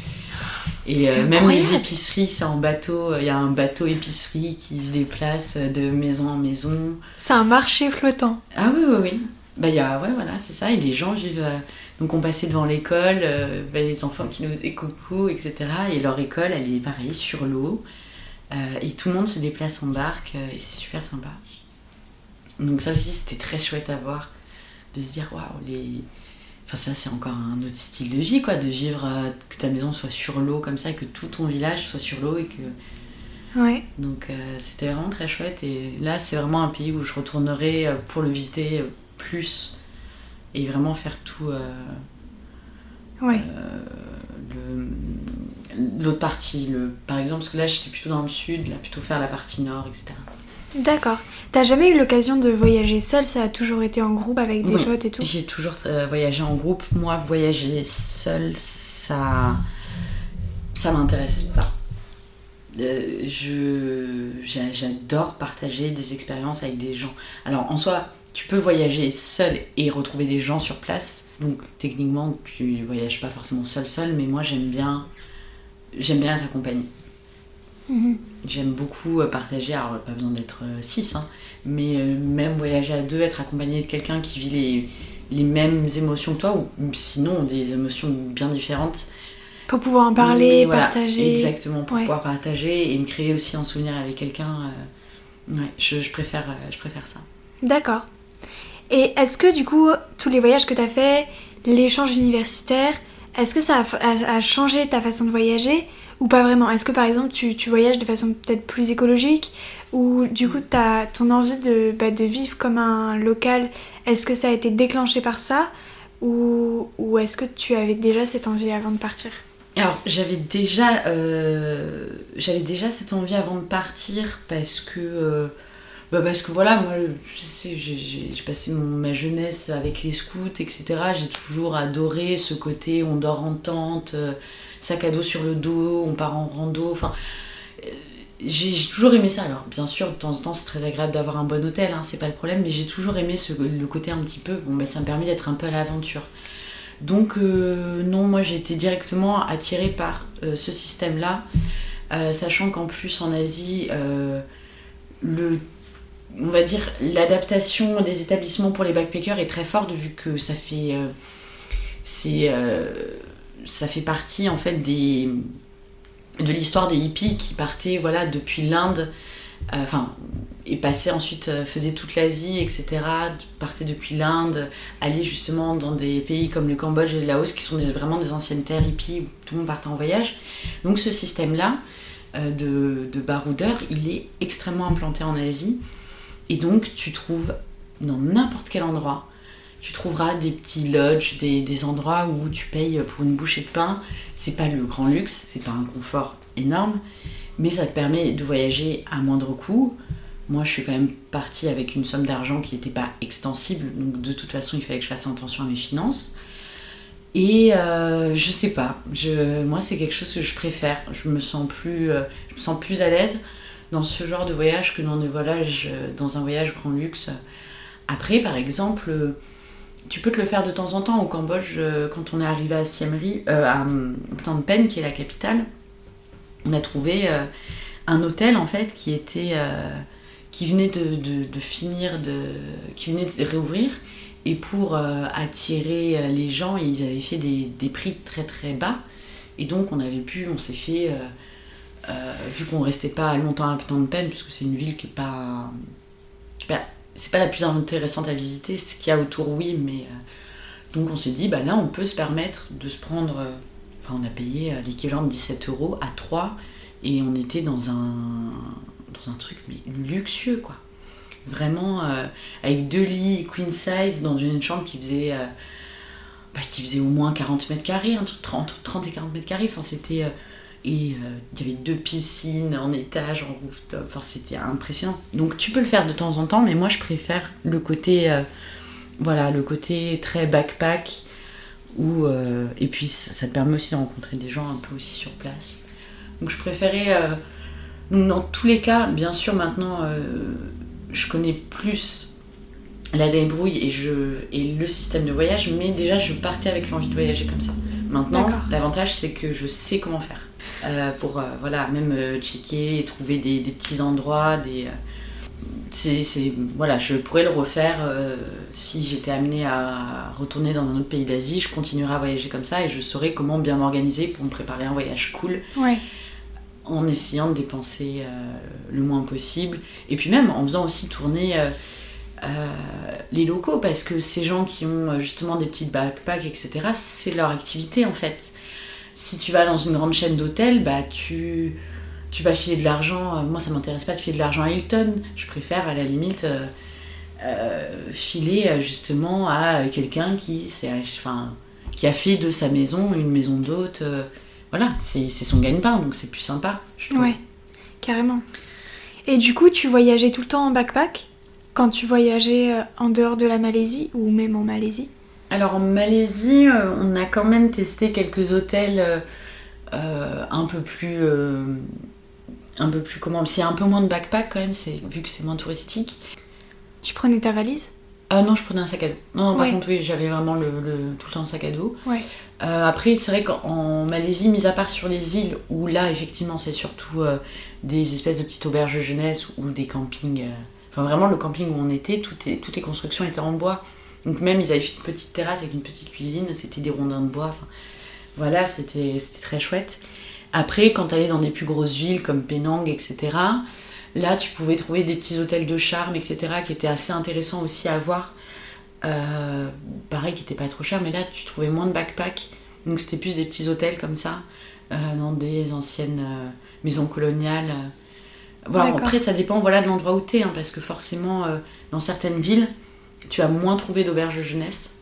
Et euh, même les épiceries, c'est en bateau. Il y a un bateau épicerie qui se déplace de maison en maison. C'est un marché flottant. Ah oui, oui, oui. Bah, y a, ouais, voilà, c'est ça. Et les gens vivent. Euh, donc, on passait devant l'école, euh, bah, les enfants qui nous faisaient coucou, etc. Et leur école, elle est pareil, sur l'eau. et tout le monde se déplace en barque. et c'est super sympa. Donc ça aussi c'était très chouette à voir, de se dire waouh les... Enfin ça c'est encore un autre style de vie quoi, de vivre, euh, que ta maison soit sur l'eau comme ça, que tout ton village soit sur l'eau et que... Ouais. Donc euh, c'était vraiment très chouette et là c'est vraiment un pays où je retournerai euh, pour le visiter plus et vraiment faire tout... ouais. L'autre partie, le... par exemple, parce que là j'étais plutôt dans le sud, là plutôt faire la partie nord, etc. D'accord. T'as jamais eu l'occasion de voyager seul Ça a toujours été en groupe avec des potes et tout? J'ai toujours euh, voyagé en groupe. Moi, voyager seul, ça. ça m'intéresse pas. je j'adore partager des expériences avec des gens. Alors en soi, tu peux voyager seul et retrouver des gens sur place. Donc techniquement, tu voyages pas forcément seul seul, mais moi j'aime bien j'aime bien être accompagnée. Mhm. J'aime beaucoup euh, partager, alors pas besoin d'être 6, euh, hein, mais euh, même voyager à deux, être accompagné de quelqu'un qui vit les, les, mêmes émotions que toi, ou sinon des émotions bien différentes. Pour pouvoir en parler, partager. Exactement, pour pouvoir partager et me créer aussi un souvenir avec quelqu'un. ouais, je, je, préfère, je préfère ça. D'accord. Et est-ce que du coup, tous les voyages que tu as fait, l'échange universitaire, est-ce que ça a, changé ta façon de voyager? Ou pas vraiment. Est-ce que par exemple tu, voyages de façon peut-être plus écologique ou du coup as ton envie de, bah, de vivre comme un local, est-ce que ça a été déclenché par ça ou, ou est-ce que tu avais déjà cette envie avant de partir? Alors j'avais déjà, euh, j'avais déjà cette envie avant de partir parce que euh, bah parce que voilà, moi, j'ai passé ma jeunesse avec les scouts, etc. J'ai toujours adoré ce côté on dort en tente, euh, sac à dos sur le dos, on part en rando. Enfin, euh, j'ai toujours aimé ça. Alors, bien sûr, de temps en temps, c'est très agréable d'avoir un bon hôtel, hein, c'est pas le problème, mais j'ai toujours aimé le côté un petit peu. Bon, bah, ça me permet d'être un peu à l'aventure. Donc, euh, non, moi, j'ai été directement attirée par ce système-là, sachant qu'en plus, en Asie, le on va dire, l'adaptation des établissements pour les backpackers est très forte vu que ça fait, euh, c'est, euh, ça fait partie en fait de l'histoire des hippies qui partaient voilà, depuis l'Inde, euh, et passaient ensuite, faisaient toute l'Asie, etc., partaient depuis l'Inde, allaient justement dans des pays comme le Cambodge et le Laos qui sont vraiment des anciennes terres hippies où tout le monde partait en voyage. Donc ce système-là, de, de baroudeurs, il est extrêmement implanté en Asie et donc, tu trouves dans n'importe quel endroit, tu trouveras des petits lodges, des, endroits où tu payes pour une bouchée de pain. C'est pas le grand luxe, c'est pas un confort énorme, mais ça te permet de voyager à moindre coût. Moi, je suis quand même partie avec une somme d'argent qui n'était pas extensible, donc de toute façon, il fallait que je fasse attention à mes finances. Et euh, je sais pas, je, moi, c'est quelque chose que je préfère. Je me sens plus, euh, je me sens plus à l'aise dans ce genre de voyage que dans, des voyages, dans un voyage grand luxe. Après, par exemple, tu peux te le faire de temps en temps au Cambodge quand on est arrivé à Siem euh, à Phnom Penh, qui est la capitale. On a trouvé euh, un hôtel en fait qui était euh, qui venait de, finir de qui venait de réouvrir et pour attirer les gens ils avaient fait des, des, prix très très bas et donc on avait pu on s'est fait euh, vu qu'on restait pas longtemps à Phnom Penh, puisque c'est une ville qui est pas. C'est pas la plus intéressante à visiter, ce qu'il y a autour, oui, mais. Euh, donc on s'est dit, bah là, on peut se permettre de se prendre. Euh, enfin, on a payé l'équivalent de 17 euros à 3 et on était dans un, dans un truc mais luxueux, quoi. Vraiment, avec deux lits queen size dans une chambre qui faisait. Bah, qui faisait au moins 40 mètres carrés, entre 30, 30 et 40 mètres carrés. Enfin, c'était et euh, il y avait deux piscines en étage, en rooftop. Enfin, c'était impressionnant. Donc tu peux le faire de temps en temps, mais moi je préfère le côté, euh, voilà, le côté très backpack. Où, euh, et puis ça, te permet aussi de rencontrer des gens un peu aussi sur place. Donc je préférais. donc dans tous les cas, bien sûr, maintenant je connais plus la débrouille et, je, et le système de voyage, mais déjà je partais avec l'envie de voyager comme ça. Maintenant, l'avantage c'est que je sais comment faire. Euh, pour euh, voilà, même euh, checker et trouver des, petits endroits, des. c'est, voilà, je pourrais le refaire si j'étais amenée à retourner dans un autre pays d'Asie. Je continuerai à voyager comme ça et je saurais comment bien m'organiser pour me préparer un voyage cool. En essayant de dépenser le moins possible. Et puis même en faisant aussi tourner les locaux parce que ces gens qui ont justement des petites backpacks, etc., c'est leur activité en fait si tu vas dans une grande chaîne d'hôtels, bah tu, tu vas filer de l'argent. Euh, moi, ça m'intéresse pas de filer de l'argent à Hilton. Je préfère à la limite euh, euh, filer justement à quelqu'un qui, enfin, qui a fait de sa maison une maison d'hôte. voilà, c'est son gagne-pain, donc c'est plus sympa. Je ouais, carrément. Et du coup, tu voyageais tout le temps en backpack? Quand tu voyageais en dehors de la Malaisie ou même en Malaisie? Alors en Malaisie, euh, on a quand même testé quelques hôtels euh, euh, un peu plus un peu plus comment C'est un peu moins de backpack quand même, c'est vu que c'est moins touristique. Tu prenais ta valise? Ah non, je prenais un sac à dos. Non, par contre, oui, j'avais vraiment le, le- tout le temps le sac à dos. Ouais. Euh, après, c'est vrai qu'en Malaisie, mis à part sur les îles, où là, effectivement, c'est surtout euh, des espèces de petites auberges de jeunesse ou des campings. Enfin, vraiment, le camping où on était, toutes les constructions étaient en bois. Donc, même, ils avaient fait une petite terrasse avec une petite cuisine, c'était des rondins de bois. Enfin, voilà, c'était très chouette. Après, quand t'allais dans des plus grosses villes comme Penang, etc., là, tu pouvais trouver des petits hôtels de charme, etc., qui étaient assez intéressants aussi à voir. Euh, pareil, qui n'étaient pas trop chers, mais là, tu trouvais moins de backpack. Donc, c'était plus des petits hôtels comme ça, euh, dans des anciennes euh, maisons coloniales. Voilà, après, ça dépend voilà, de l'endroit où tu es, parce que forcément, dans certaines villes, tu vas moins trouver d'auberges jeunesse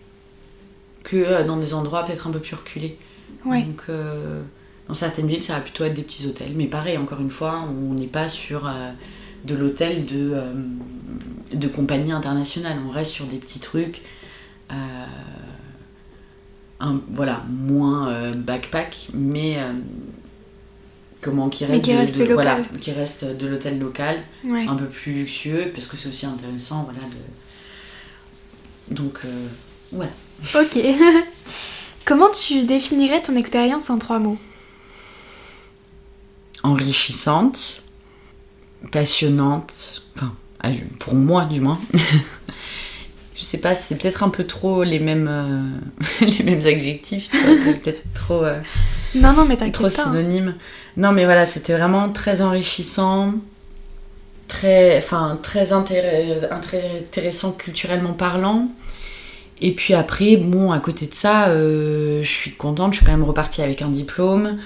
que euh, dans des endroits peut-être un peu plus reculés. Ouais. Donc, euh, dans certaines villes, ça va plutôt être des petits hôtels. Mais pareil, encore une fois, on n'est pas sur euh, de l'hôtel de, euh, de compagnie internationale. On reste sur des petits trucs. un- voilà, moins backpack, mais comment qui reste, qui de, reste de- local. voilà, qui reste de l'hôtel local, Ouais. un peu plus luxueux, parce que c'est aussi intéressant, voilà. De... Donc, euh, ouais. Ok. Comment tu définirais ton expérience en trois mots? Enrichissante, passionnante, enfin, ah, pour moi du moins. je sais pas, c'est peut-être un peu trop les mêmes, euh, les mêmes adjectifs, c'est peut-être trop, euh, Non, non, mais trop pas. hein. synonyme. Non, mais voilà, c'était vraiment très enrichissant, très, intéressant culturellement parlant. Et puis après, bon, à côté de ça, euh, je suis contente, je suis quand même repartie avec un diplôme.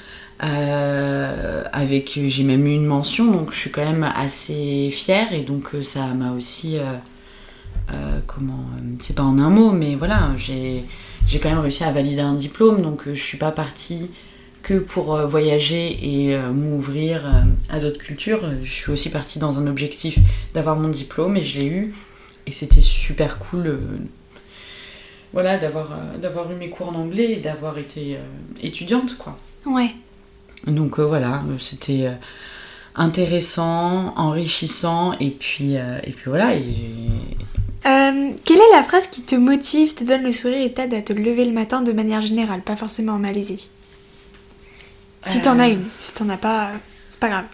euh, avec j'ai même eu une mention donc je suis quand même assez fière et donc euh, ça m'a aussi comment c'est pas en un mot mais voilà j'ai j'ai quand même réussi à valider un diplôme donc je suis pas partie que pour euh, voyager et euh, m'ouvrir euh, à d'autres cultures je suis aussi partie dans un objectif d'avoir mon diplôme et je l'ai eu et c'était super cool voilà d'avoir d'avoir eu mes cours en anglais et d'avoir été étudiante quoi Ouais. donc voilà, c'était intéressant, enrichissant, et puis, et puis voilà. et- Euh, quelle est la phrase qui te motive, te donne le sourire et t'aide à te lever le matin de manière générale, pas forcément en Malaisie Si t'en as une, si t'en as pas, euh, c'est pas grave.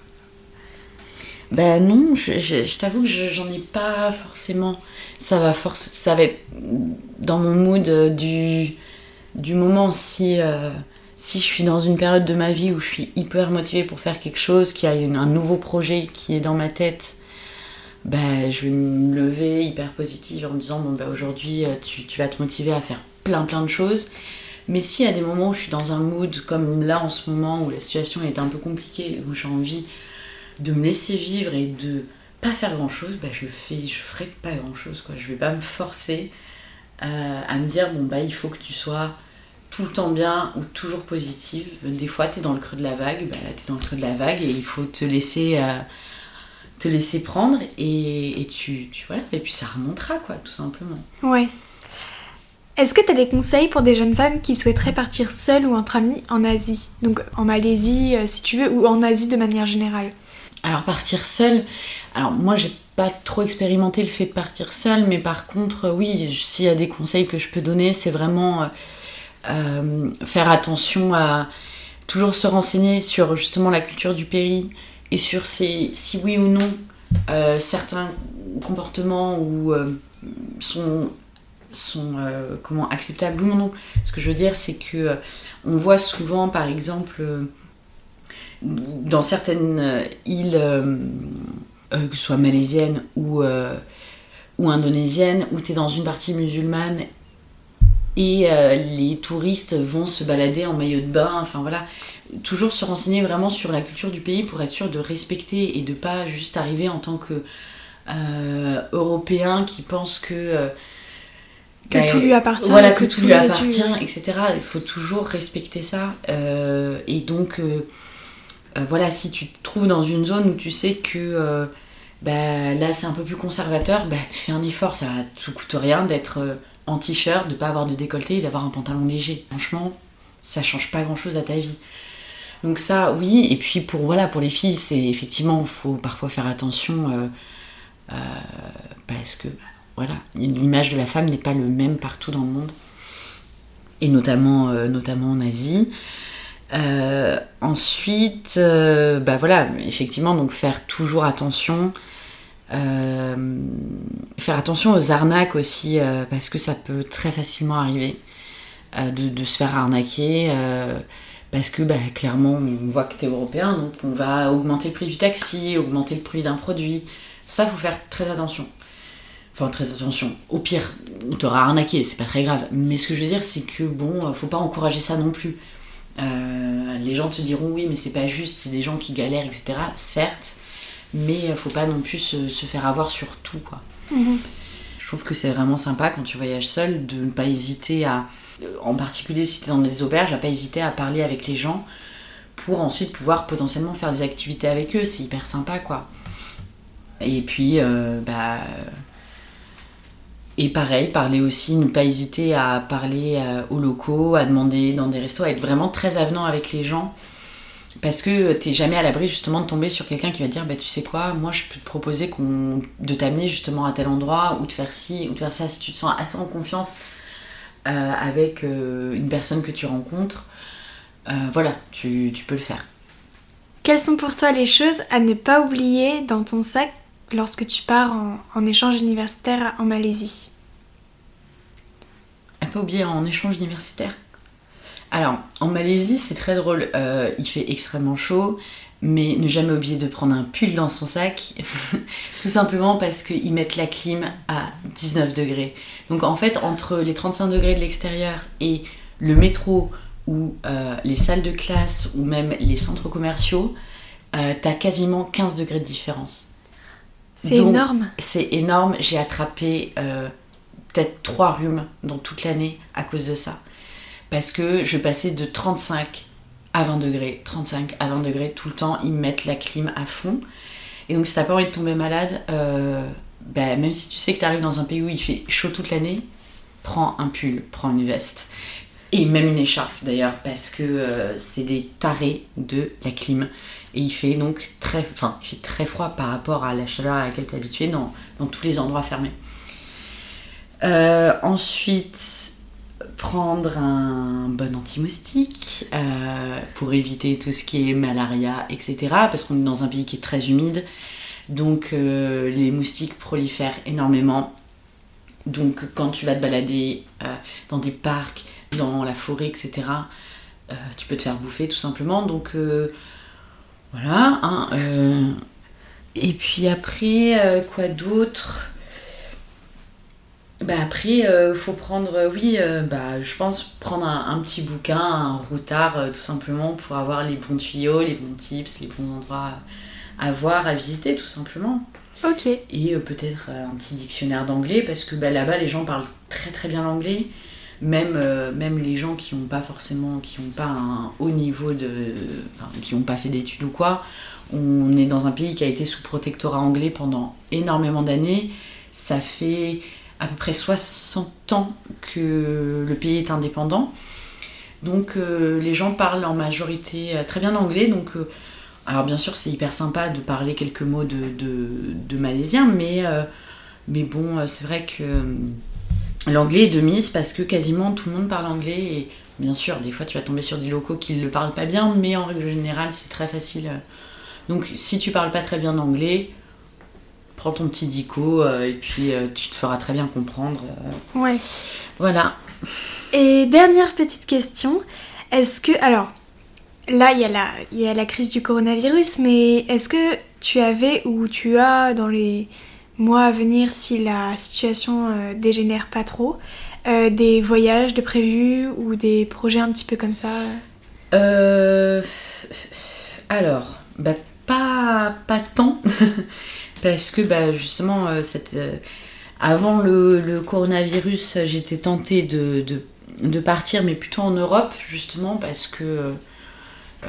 Ben non, je, t'avoue que je- j'en ai pas forcément. Ça va, ça va être dans mon mood euh, du, du moment si, euh, si je suis dans une période de ma vie où je suis hyper motivée pour faire quelque chose, qu'il y a un nouveau projet qui est dans ma tête, ben, je vais me lever hyper positive en me disant bon ben aujourd'hui tu, tu vas te motiver à faire plein plein de choses. Mais y a des moments où je suis dans un mood comme là en ce moment où la situation est un peu compliquée, où j'ai envie de me laisser vivre et de pas faire grand chose, bah je fais, je ferai pas grand chose quoi. Je vais pas me forcer euh, à me dire bon bah il faut que tu sois tout le temps bien ou toujours positive. Des fois t'es dans le creux de la vague, bah t'es dans le creux de la vague et il faut te laisser euh, te laisser prendre et, et tu, tu voilà et puis ça remontera quoi tout simplement. Ouais. Est-ce que t'as des conseils pour des jeunes femmes qui souhaiteraient partir seules ou entre amis en Asie? Donc en Malaisie, euh, si tu veux, ou en Asie de manière générale? Alors partir seule, alors moi j'ai pas trop expérimenté le fait de partir seule, mais par contre euh, oui, s'il y a des conseils que je peux donner, c'est vraiment euh, faire attention à toujours se renseigner sur justement la culture du pays et sur ces, si oui ou non certains comportements ou sont sont euh, comment acceptables ou non. Ce que je veux dire, c'est que euh, on voit souvent, par exemple, euh, dans certaines îles, que ce soit malaisiennes ou, ou indonésiennes, où tu es dans une partie musulmane et les touristes vont se balader en maillot de bain, enfin voilà. Toujours se renseigner vraiment sur la culture du pays pour être sûr de respecter et de pas juste arriver en tant que européen qui pense que Que bah, tout lui appartient. voilà que, tout lui dû. appartient etc il faut toujours respecter ça Euh, et donc euh, euh, voilà si tu te trouves dans une zone où tu sais que bah, là c'est un peu plus conservateur bah, fais un effort ça te coûte rien d'être en t-shirt de pas avoir de décolleté et d'avoir un pantalon léger franchement ça change pas grand chose à ta vie Donc ça, oui. Et puis pour voilà, pour les filles, c'est effectivement, faut parfois faire attention parce que voilà, l'image de la femme n'est pas le même partout dans le monde, et notamment, notamment en Asie. ensuite, bah voilà, effectivement, donc faire toujours attention euh, faire attention aux arnaques aussi, euh, parce que ça peut très facilement arriver euh, de, se faire arnaquer. parce que bah, clairement, on voit que tu es européen, donc on va augmenter le prix du taxi, augmenter le prix d'un produit. Ça, faut faire très attention. Enfin, très attention. Au pire, on t'aura arnaqué, c'est pas très grave. Mais ce que je veux dire, c'est que bon, faut pas encourager ça non plus. les gens te diront oui, mais c'est pas juste, c'est des gens qui galèrent, etc. Certes, mais euh, faut pas non plus se, faire avoir sur tout quoi. Mhm. Je trouve que c'est vraiment sympa quand tu voyages seul de ne pas hésiter à, euh, en particulier si tu es dans des auberges, à pas hésiter à parler avec les gens pour ensuite pouvoir potentiellement faire des activités avec eux, c'est hyper sympa quoi. Et puis euh, bah et pareil, parler aussi, ne pas hésiter à parler aux locaux, à demander dans des restos, à être vraiment très avenant avec les gens. Parce que t'es jamais à l'abri justement de tomber sur quelqu'un qui va dire bah tu sais quoi moi je peux te proposer de t'amener justement à tel endroit ou de faire ci ou de faire ça si tu te sens assez en confiance euh, avec euh, une personne que tu rencontres euh, voilà tu, peux le faire. Quelles sont pour toi les choses à ne pas oublier dans ton sac lorsque tu pars en, échange universitaire en Malaisie à pas oublier en échange universitaire alors, en Malaisie, c'est très drôle. Euh, il fait extrêmement chaud, mais ne jamais oublier de prendre un pull dans son sac, tout simplement parce qu'ils mettent la clim à 19 degrés. Donc en fait, entre les 35 degrés de l'extérieur et le métro ou euh, les salles de classe ou même les centres commerciaux, euh, t'as quasiment 15 degrés de différence. C'est énorme. C'est énorme. J'ai attrapé peut-être 3 rhumes dans toute l'année à cause de ça parce que je passais de 35 à 20 degrés, 35 à 20 degrés tout le temps, ils mettent la clim à fond. Et donc si t'as pas envie de tomber malade, euh, bah, même si tu sais que tu arrives dans un pays où il fait chaud toute l'année, prends un pull, prends une veste. Et même une écharpe d'ailleurs, parce que euh, c'est des tarés de la clim. Et il fait donc très, enfin, il fait très froid par rapport à la chaleur à laquelle tu es habitué dans, dans tous les endroits fermés. Euh, ensuite, prendre un bon anti-moustique euh, pour éviter tout ce qui est malaria, etc. Parce qu'on est dans un pays qui est très humide, donc euh, les moustiques prolifèrent énormément. Donc quand tu vas te balader euh, dans des parcs, dans la forêt, etc., tu peux te faire bouffer tout simplement. Donc voilà. Hein, et puis après, quoi d'autre? Bah après, il euh, faut prendre, euh, oui, euh, bah, je pense prendre un, petit bouquin, un routard, tout simplement, pour avoir les bons tuyaux, les bons tips, les bons endroits à voir, à visiter, tout simplement. Ok. Et peut-être un petit dictionnaire d'anglais, parce que bah, là-bas, les gens parlent très très bien l'anglais. Même, même les gens qui n'ont pas forcément, qui n'ont pas un haut niveau de. Qui n'ont pas fait d'études ou quoi. On est dans un pays qui a été sous protectorat anglais pendant énormément d'années. Ça fait à peu près 60 ans que le pays est indépendant. Donc euh, les gens parlent en majorité euh, très bien anglais. Donc, euh, alors bien sûr c'est hyper sympa de parler quelques mots de, de, malaisien, mais, mais bon c'est vrai que l'anglais est de mise parce que quasiment tout le monde parle anglais. Et bien sûr des fois tu vas tomber sur des locaux qui ne le parlent pas bien, mais en règle générale c'est très facile. Donc si tu parles pas très bien anglais, prends ton petit dico euh, et puis euh, tu te feras très bien comprendre. Euh. ouais. Voilà. Et dernière petite question, est-ce que alors là il y a la il y a la crise du coronavirus, mais est-ce que tu avais ou tu as dans les mois à venir si la situation dégénère pas trop des voyages de prévus ou des projets un petit peu comme ça Alors, bah, pas, pas tant. parce que bah, justement, euh, euh, avant le, coronavirus, j'étais tentée de, partir, mais plutôt en Europe, justement, parce que, euh,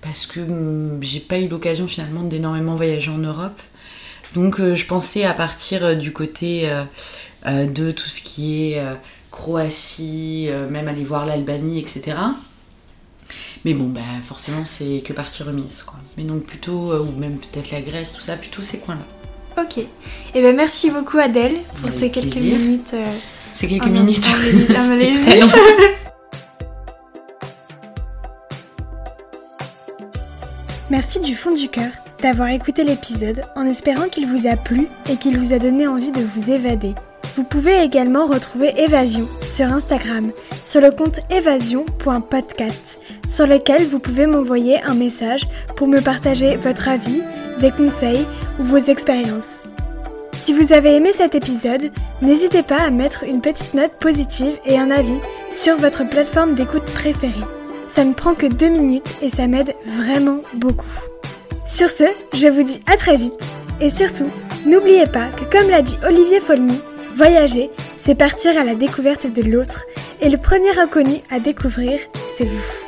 parce que mm, j'ai pas eu l'occasion finalement d'énormément voyager en Europe. Donc je pensais à partir du côté de tout ce qui est Croatie, même aller voir l'Albanie, etc. Mais bon, bah forcément, c'est que partie remise, quoi. Mais donc plutôt, euh, ou même peut-être la Grèce, tout ça, plutôt ces coins-là. Ok. Et eh ben merci beaucoup Adèle pour Avec ces quelques plaisir. minutes. euh, C'est quelques en- minutes. en Malaisie. très long. Merci du fond du cœur d'avoir écouté l'épisode en espérant qu'il vous a plu et qu'il vous a donné envie de vous évader. Vous pouvez également retrouver Évasion sur Instagram, sur le compte évasion.podcast, sur lequel vous pouvez m'envoyer un message pour me partager votre avis, des conseils ou vos expériences. Si vous avez aimé cet épisode, n'hésitez pas à mettre une petite note positive et un avis sur votre plateforme d'écoute préférée. Ça ne prend que deux minutes et ça m'aide vraiment beaucoup. Sur ce, je vous dis à très vite et surtout, n'oubliez pas que comme l'a dit Olivier Folmy, voyager, c'est partir à la découverte de l'autre et le premier inconnu à découvrir, c'est vous.